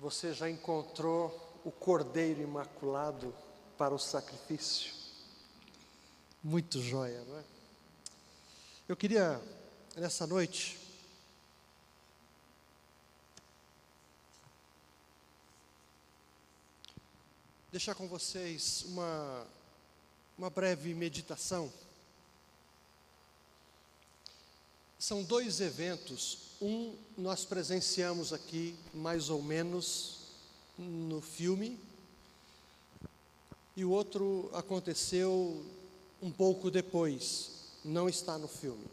Você já encontrou o Cordeiro Imaculado para o sacrifício? Muito joia, não é? Eu queria, nessa noite, deixar com vocês uma, uma breve meditação. São dois eventos. Um nós presenciamos aqui, mais ou menos, no filme, e o outro aconteceu um pouco depois, não está no filme.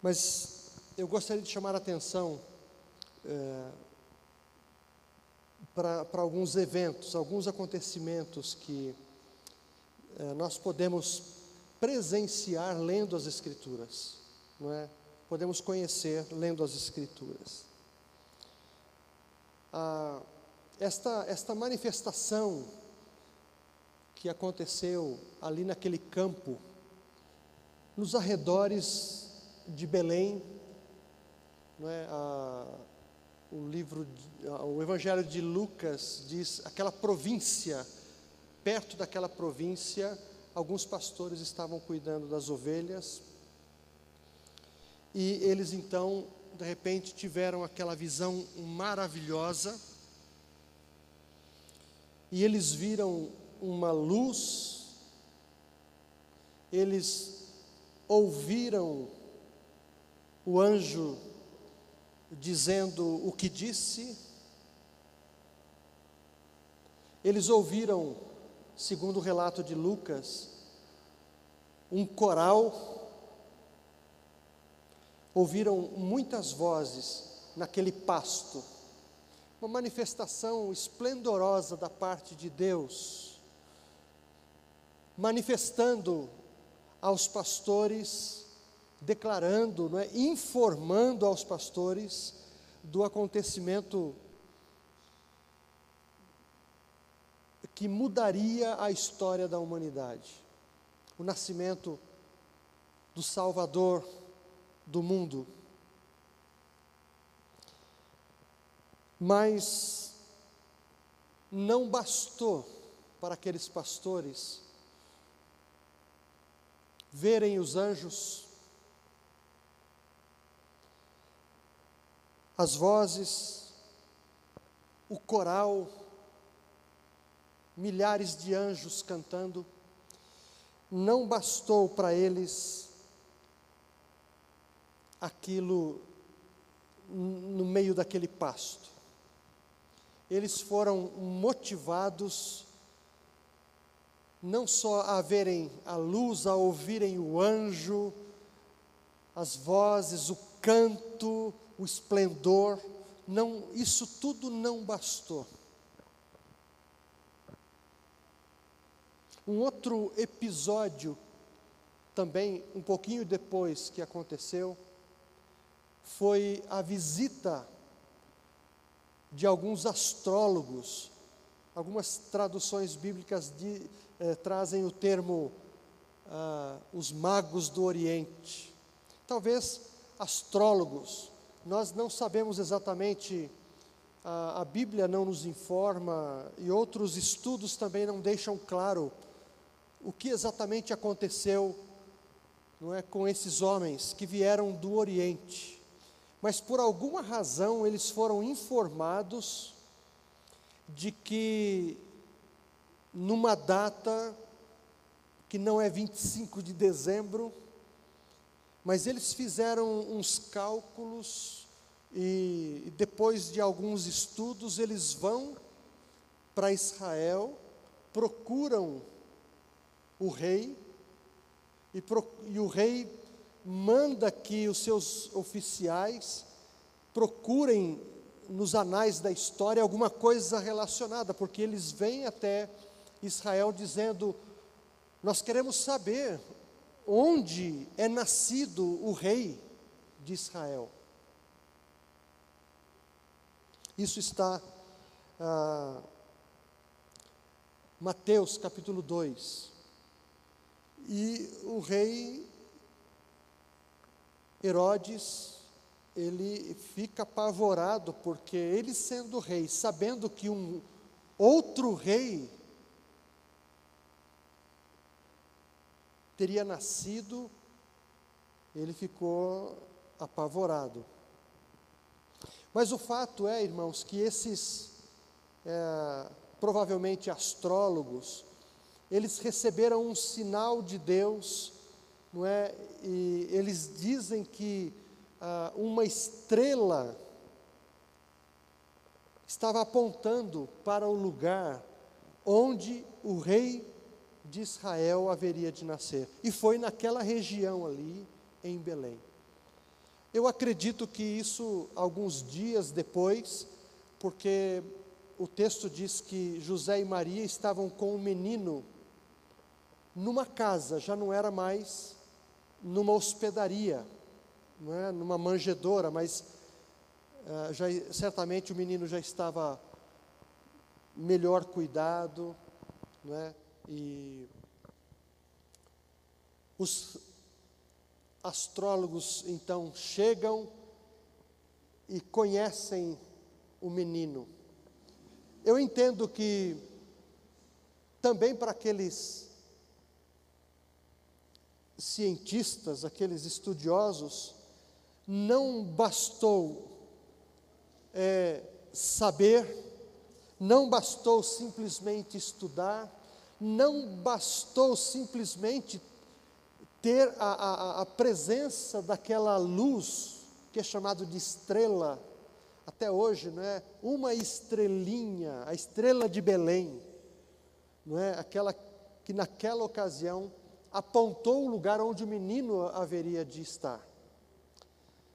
Mas eu gostaria de chamar a atenção é, para alguns eventos, alguns acontecimentos que é, nós podemos presenciar lendo as Escrituras, não é? Podemos conhecer lendo as Escrituras. Ah, esta, esta manifestação que aconteceu ali naquele campo, nos arredores de Belém, não é? Ah, o livro, o Evangelho de Lucas diz aquela província, perto daquela província, alguns pastores estavam cuidando das ovelhas, e eles então, de repente, tiveram aquela visão maravilhosa, e eles viram uma luz, eles ouviram o anjo dizendo o que disse, eles ouviram, segundo o relato de Lucas, um coral, ouviram muitas vozes naquele pasto, uma manifestação esplendorosa da parte de Deus, manifestando aos pastores declarando, não é, informando aos pastores do acontecimento que mudaria a história da humanidade. O nascimento do Salvador do mundo. Mas não bastou para aqueles pastores verem os anjos as vozes, o coral, milhares de anjos cantando, não bastou para eles aquilo no meio daquele pasto. Eles foram motivados não só a verem a luz, a ouvirem o anjo, as vozes, o canto, o esplendor, não, isso tudo não bastou. Um outro episódio, também um pouquinho depois que aconteceu, foi a visita de alguns astrólogos. Algumas traduções bíblicas de, eh, trazem o termo ah, os magos do Oriente. Talvez astrólogos, nós não sabemos exatamente, a, a, Bíblia não nos informa e outros estudos também não deixam claro o que exatamente aconteceu não é, com esses homens que vieram do Oriente. Mas por alguma razão eles foram informados de que numa data que não é 25 de dezembro, mas eles fizeram uns cálculos e depois de alguns estudos eles vão para Israel, procuram o rei e, pro, e o rei manda que os seus oficiais procurem nos anais da história alguma coisa relacionada, porque eles vêm até Israel dizendo: Nós queremos saber onde é nascido o rei de Israel. Isso está ah, Mateus capítulo 2. E o rei Herodes ele fica apavorado, porque ele sendo rei, sabendo que um outro rei teria nascido, ele ficou apavorado. Mas o fato é, irmãos, que esses, é, provavelmente astrólogos, eles receberam um sinal de Deus, não é? E eles dizem que ah, uma estrela estava apontando para o lugar onde o rei de Israel haveria de nascer. E foi naquela região ali, em Belém. Eu acredito que isso, alguns dias depois, porque o texto diz que José e Maria estavam com o um menino numa casa, já não era mais numa hospedaria, não é? numa manjedoura, mas uh, já, certamente o menino já estava melhor cuidado, não é? e os astrólogos então chegam e conhecem o menino. Eu entendo que também para aqueles cientistas, aqueles estudiosos, não bastou é, saber, não bastou simplesmente estudar, não bastou simplesmente ter a, a, a presença daquela luz que é chamado de estrela, até hoje, não é? Uma estrelinha, a estrela de Belém, não é? Aquela que naquela ocasião apontou o lugar onde o menino haveria de estar.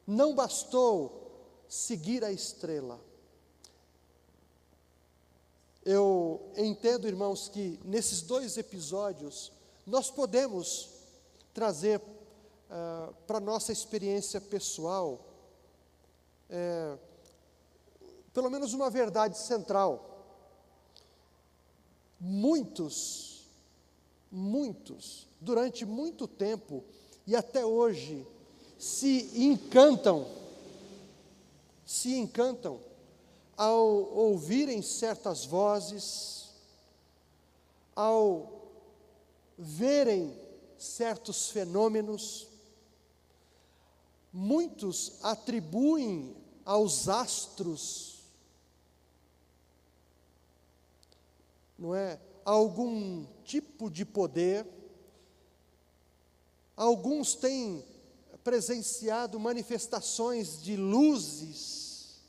Não bastou seguir a estrela. Eu entendo, irmãos, que nesses dois episódios nós podemos trazer uh, para a nossa experiência pessoal, é, pelo menos uma verdade central. Muitos, muitos, durante muito tempo e até hoje, se encantam, se encantam ao ouvirem certas vozes, ao verem certos fenômenos. Muitos atribuem aos astros, não é, algum tipo de poder. Alguns têm presenciado manifestações de luzes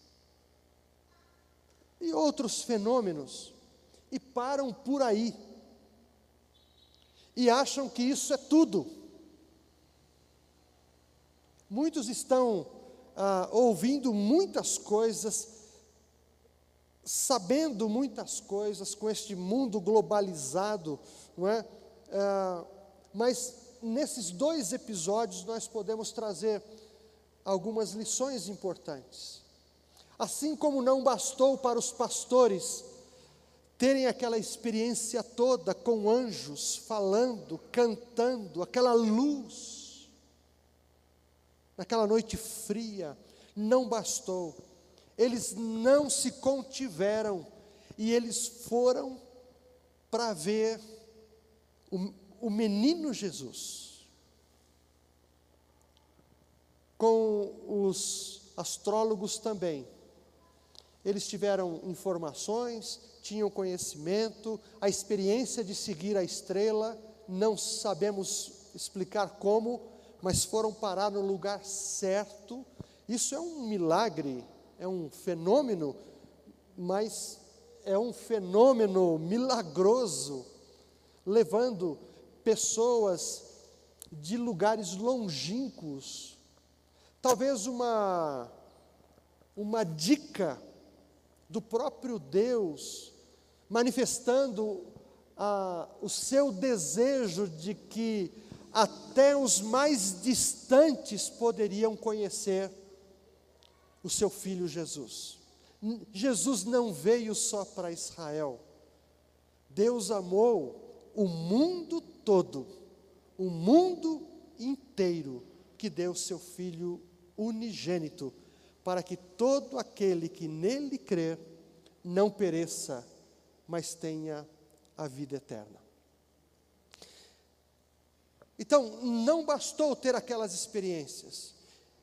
e outros fenômenos e param por aí e acham que isso é tudo. Muitos estão ah, ouvindo muitas coisas, sabendo muitas coisas com este mundo globalizado, não é? Ah, mas nesses dois episódios nós podemos trazer algumas lições importantes. Assim como não bastou para os pastores terem aquela experiência toda com anjos falando, cantando, aquela luz, naquela noite fria, não bastou. Eles não se contiveram e eles foram para ver o, o menino Jesus. Com os astrólogos também. Eles tiveram informações, tinham conhecimento, a experiência de seguir a estrela, não sabemos explicar como, mas foram parar no lugar certo. Isso é um milagre, é um fenômeno, mas é um fenômeno milagroso, levando pessoas de lugares longínquos. Talvez uma, uma dica do próprio Deus, manifestando ah, o seu desejo de que até os mais distantes poderiam conhecer o seu filho Jesus. Jesus não veio só para Israel. Deus amou o mundo todo, o mundo inteiro, que deu seu filho unigênito, para que todo aquele que nele crer não pereça, mas tenha a vida eterna. Então, não bastou ter aquelas experiências.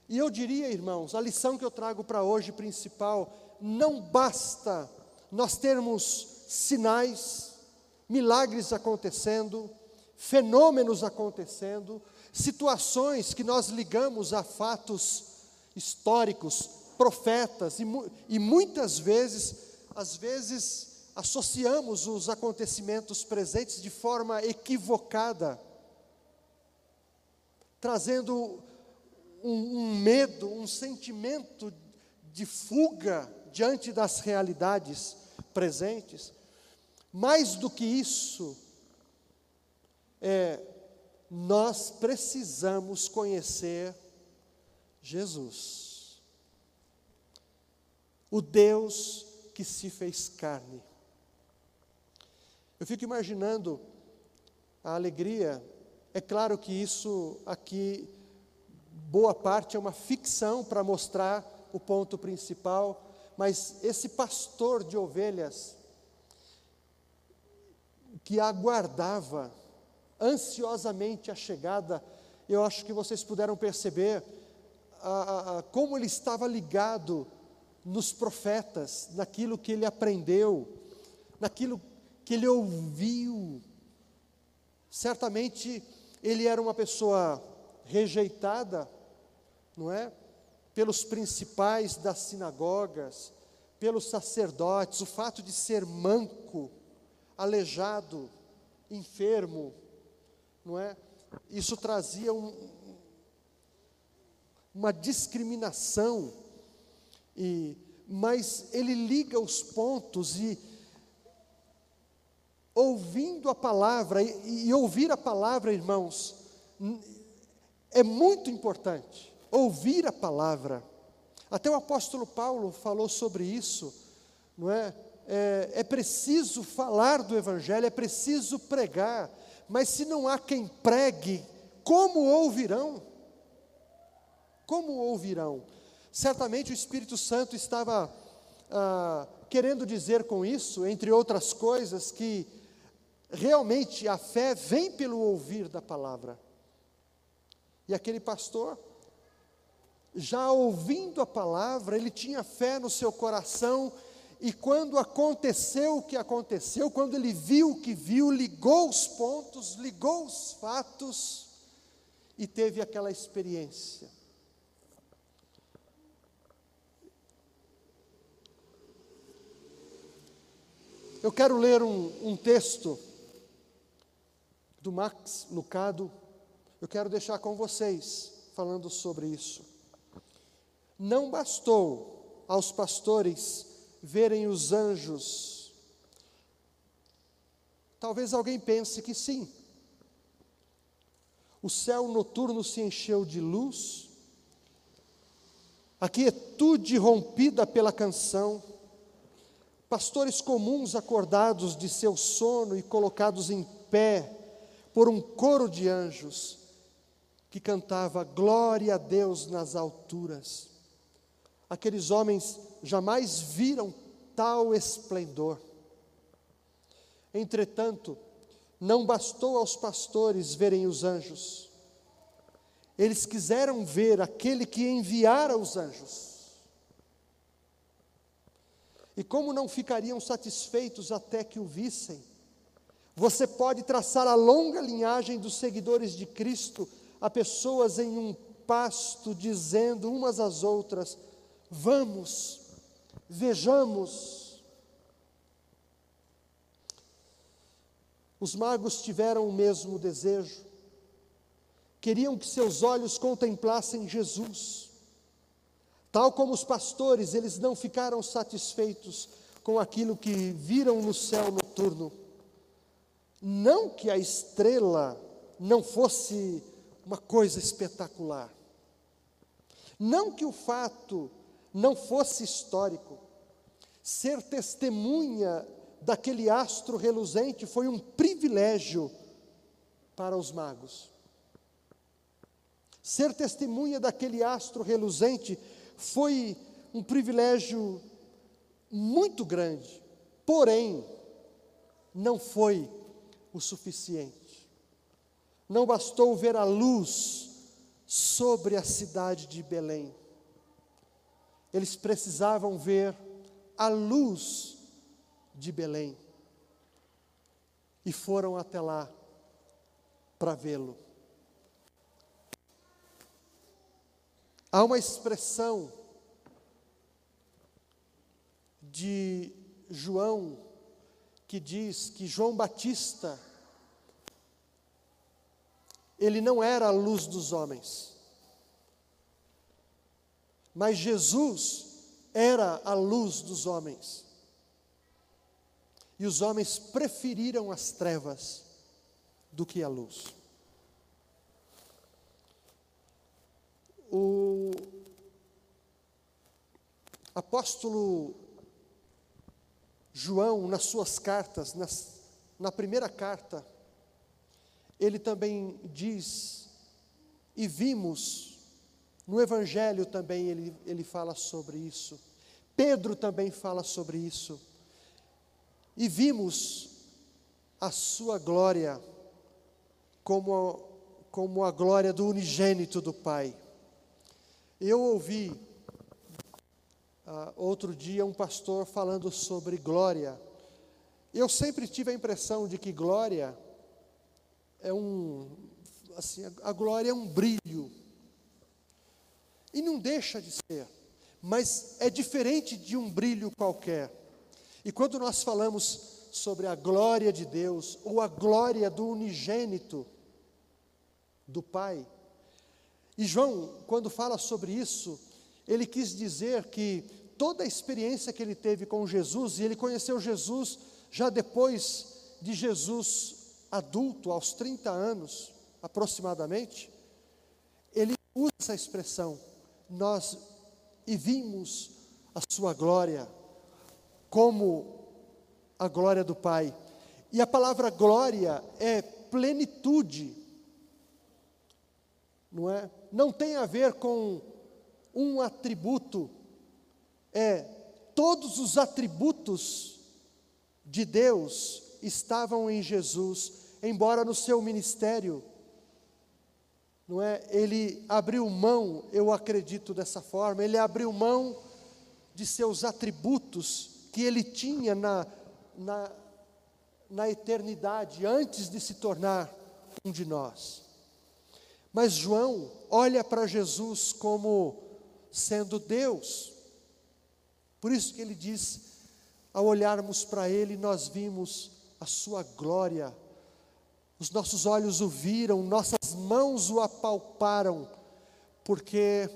E eu diria, irmãos, a lição que eu trago para hoje principal, não basta nós termos sinais, milagres acontecendo, fenômenos acontecendo, situações que nós ligamos a fatos históricos, profetas, e, e muitas vezes, às vezes, associamos os acontecimentos presentes de forma equivocada, trazendo um, um medo, um sentimento de fuga diante das realidades presentes. Mais do que isso, é, nós precisamos conhecer Jesus, o Deus que se fez carne. Eu fico imaginando a alegria, é claro que isso aqui, boa parte é uma ficção para mostrar o ponto principal, mas esse pastor de ovelhas, que aguardava ansiosamente a chegada, eu acho que vocês puderam perceber a, a, como ele estava ligado nos profetas, naquilo que ele aprendeu, naquilo que ele ouviu. Certamente ele era uma pessoa rejeitada, não é? Pelos principais das sinagogas, pelos sacerdotes, o fato de ser manco, aleijado, enfermo, não é? Isso trazia um, uma discriminação, e, mas ele liga os pontos e, ouvindo a palavra, e, e ouvir a palavra, irmãos, é muito importante, ouvir a palavra. Até o apóstolo Paulo falou sobre isso, não é? é, é preciso falar do Evangelho, é preciso pregar, mas se não há quem pregue, como ouvirão? Como ouvirão? Certamente o Espírito Santo estava ah, querendo dizer com isso, entre outras coisas, que realmente a fé vem pelo ouvir da palavra. E aquele pastor, já ouvindo a palavra, ele tinha fé no seu coração e quando aconteceu o que aconteceu, quando ele viu o que viu, ligou os pontos, ligou os fatos e teve aquela experiência. Eu quero ler um, um texto do Max Lucado, eu quero deixar com vocês, falando sobre isso. Não bastou aos pastores verem os anjos. Talvez alguém pense que sim. O céu noturno se encheu de luz, a quietude rompida pela canção, pastores comuns acordados de seu sono e colocados em pé por um coro de anjos que cantava glória a Deus nas alturas. Aqueles homens jamais viram tal esplendor. Entretanto, não bastou aos pastores verem os anjos, eles quiseram ver aquele que enviara os anjos. E como não ficariam satisfeitos até que o vissem, você pode traçar a longa linhagem dos seguidores de Cristo a pessoas em um pasto, dizendo umas às outras: Vamos, vejamos. Os magos tiveram o mesmo desejo, queriam que seus olhos contemplassem Jesus. Tal como os pastores, eles não ficaram satisfeitos com aquilo que viram no céu noturno. Não que a estrela não fosse uma coisa espetacular. Não que o fato não fosse histórico. Ser testemunha daquele astro reluzente foi um privilégio para os magos. Ser testemunha daquele astro reluzente foi um privilégio muito grande, porém, não foi o suficiente. Não bastou ver a luz sobre a cidade de Belém. Eles precisavam ver a luz de Belém. E foram até lá para vê-lo. Há uma expressão de João que diz que João Batista ele não era a luz dos homens. Mas Jesus era a luz dos homens. E os homens preferiram as trevas do que a luz. O apóstolo João, nas suas cartas, nas, na primeira carta, ele também diz, e vimos, no Evangelho também ele, ele fala sobre isso, Pedro também fala sobre isso, e vimos a sua glória como, como a glória do unigênito do Pai. Eu ouvi uh, outro dia um pastor falando sobre glória. Eu sempre tive a impressão de que glória é um, assim, a glória é um brilho. E não deixa de ser, mas é diferente de um brilho qualquer. E quando nós falamos sobre a glória de Deus, ou a glória do unigênito do Pai, e João, quando fala sobre isso, ele quis dizer que toda a experiência que ele teve com Jesus, e ele conheceu Jesus já depois de Jesus adulto, aos 30 anos aproximadamente, ele usa essa expressão, nós e vimos a sua glória como a glória do Pai. E a palavra glória é plenitude, não é? Não tem a ver com um atributo, é todos os atributos de Deus estavam em Jesus, embora no seu ministério, não é? Ele abriu mão, eu acredito dessa forma, ele abriu mão de seus atributos que ele tinha na, na, na eternidade, antes de se tornar um de nós. Mas João olha para Jesus como sendo Deus. Por isso que ele diz, ao olharmos para ele, nós vimos a sua glória. Os nossos olhos o viram, nossas mãos o apalparam, porque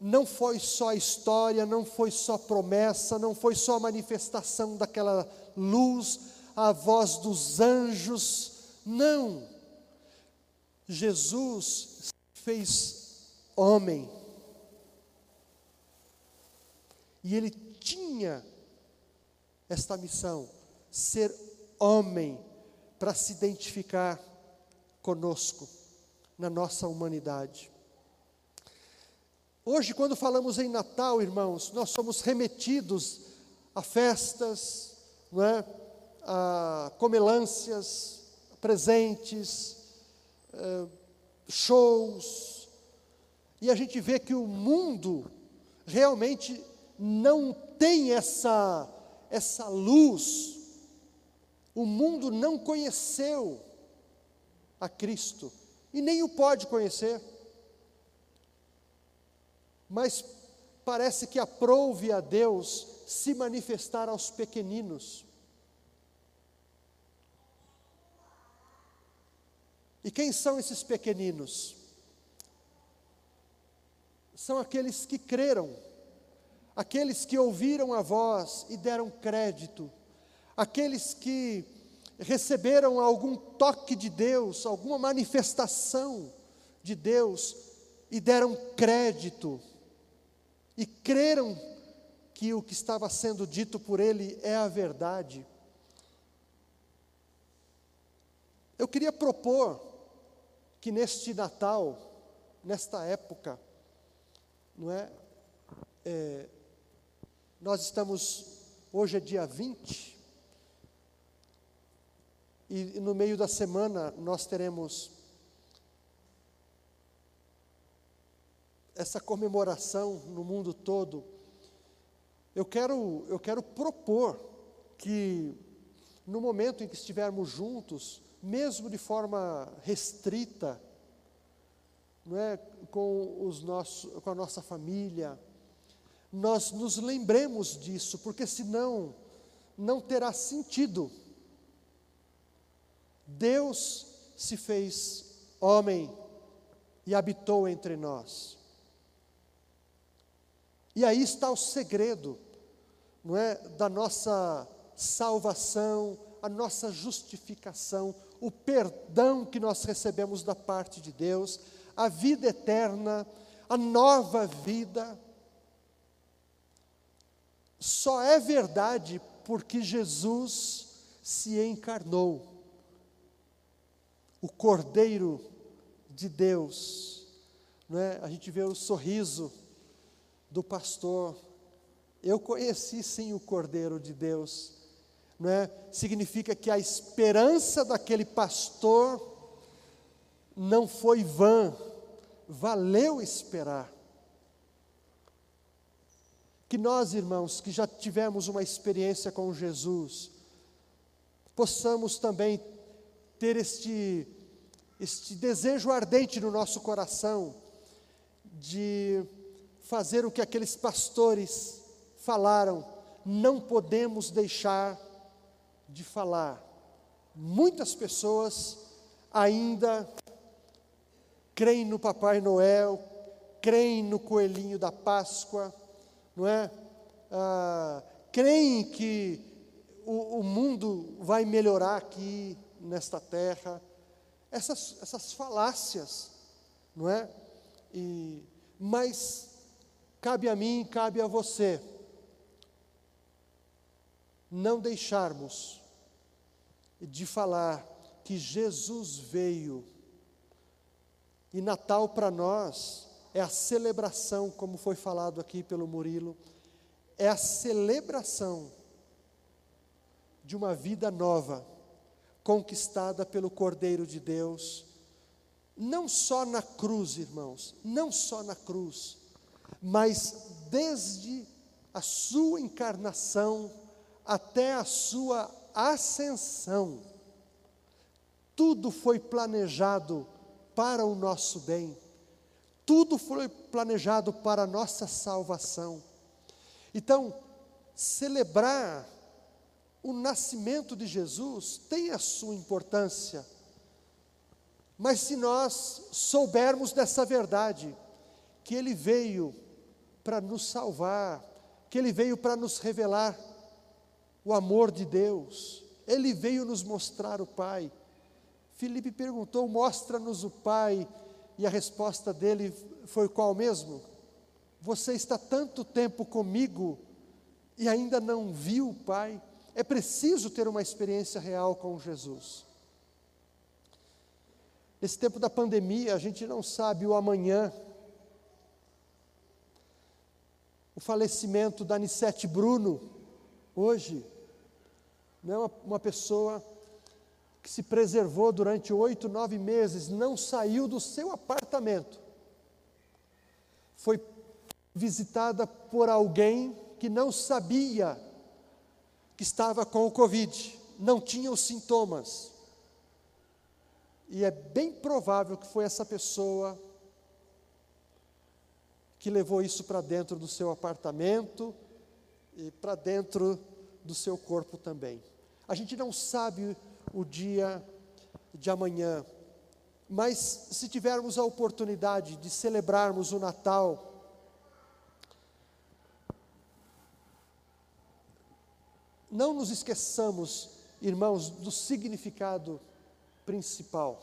não foi só história, não foi só promessa, não foi só manifestação daquela luz, a voz dos anjos, não. Jesus fez homem. E ele tinha esta missão, ser homem para se identificar conosco, na nossa humanidade. Hoje, quando falamos em Natal, irmãos, nós somos remetidos a festas, não é? a comelâncias, presentes, eh, shows, e a gente vê que o mundo realmente não tem essa, essa luz o mundo não conheceu a Cristo e nem o pode conhecer. Mas parece que aprouve a Deus se manifestar aos pequeninos. E quem são esses pequeninos? São aqueles que creram, aqueles que ouviram a voz e deram crédito aqueles que receberam algum toque de Deus, alguma manifestação de Deus e deram crédito e creram que o que estava sendo dito por ele é a verdade. Eu queria propor que neste Natal, nesta época, não é? é nós estamos, hoje é dia 20, e no meio da semana nós teremos essa comemoração no mundo todo. Eu quero, eu quero propor que no momento em que estivermos juntos, mesmo de forma restrita, não é, com, os nossos, com a nossa família, nós nos lembremos disso, porque senão não terá sentido. Deus se fez homem e habitou entre nós. E aí está o segredo, não é, da nossa salvação, a nossa justificação, o perdão que nós recebemos da parte de Deus, a vida eterna, a nova vida. Só é verdade porque Jesus se encarnou. O Cordeiro de Deus, não é? A gente vê o sorriso do pastor. Eu conheci sim o Cordeiro de Deus não é? significa que a esperança daquele pastor não foi vã, valeu esperar. Que nós, irmãos, que já tivemos uma experiência com Jesus, possamos também ter este, este desejo ardente no nosso coração de fazer o que aqueles pastores falaram, não podemos deixar de falar. Muitas pessoas ainda creem no Papai Noel, creem no coelhinho da Páscoa, não é? Ah, creem que o, o, mundo vai melhorar aqui nesta terra. Essas, essas falácias, não é? E, mas cabe a mim, cabe a você não deixarmos de falar que Jesus veio. E Natal para nós é a celebração, como foi falado aqui pelo Murilo, é a celebração de uma vida nova, conquistada pelo Cordeiro de Deus, não só na cruz, irmãos, não só na cruz, mas desde a sua encarnação até a sua ascensão. Tudo foi planejado para o nosso bem, tudo foi planejado para a nossa salvação. Então, celebrar o nascimento de Jesus tem a sua importância, mas se nós soubermos dessa verdade, que Ele veio para nos salvar, que Ele veio para nos revelar o amor de Deus. Ele veio nos mostrar o Pai. Filipe perguntou: Mostra-nos o Pai. E a resposta dele foi qual mesmo? Você está tanto tempo comigo e ainda não viu o Pai? É preciso ter uma experiência real com Jesus. Nesse tempo da pandemia, a gente não sabe o amanhã. O falecimento da Anissete Bruno, hoje, não é uma, pessoa que se preservou durante oito, nove meses, não saiu do seu apartamento. Foi visitada por alguém que não sabia que estava com o Covid, não tinha os sintomas. E é bem provável que foi essa pessoa que levou isso para dentro do seu apartamento e para dentro do seu corpo também. A gente não sabe o dia de amanhã, mas se tivermos a oportunidade de celebrarmos o Natal, não nos esqueçamos, irmãos, do significado principal.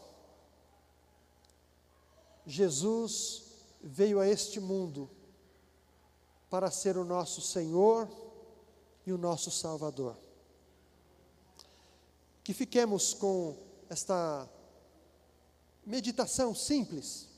Jesus veio a este mundo para ser o nosso Senhor, e o nosso Salvador. Que fiquemos com esta meditação simples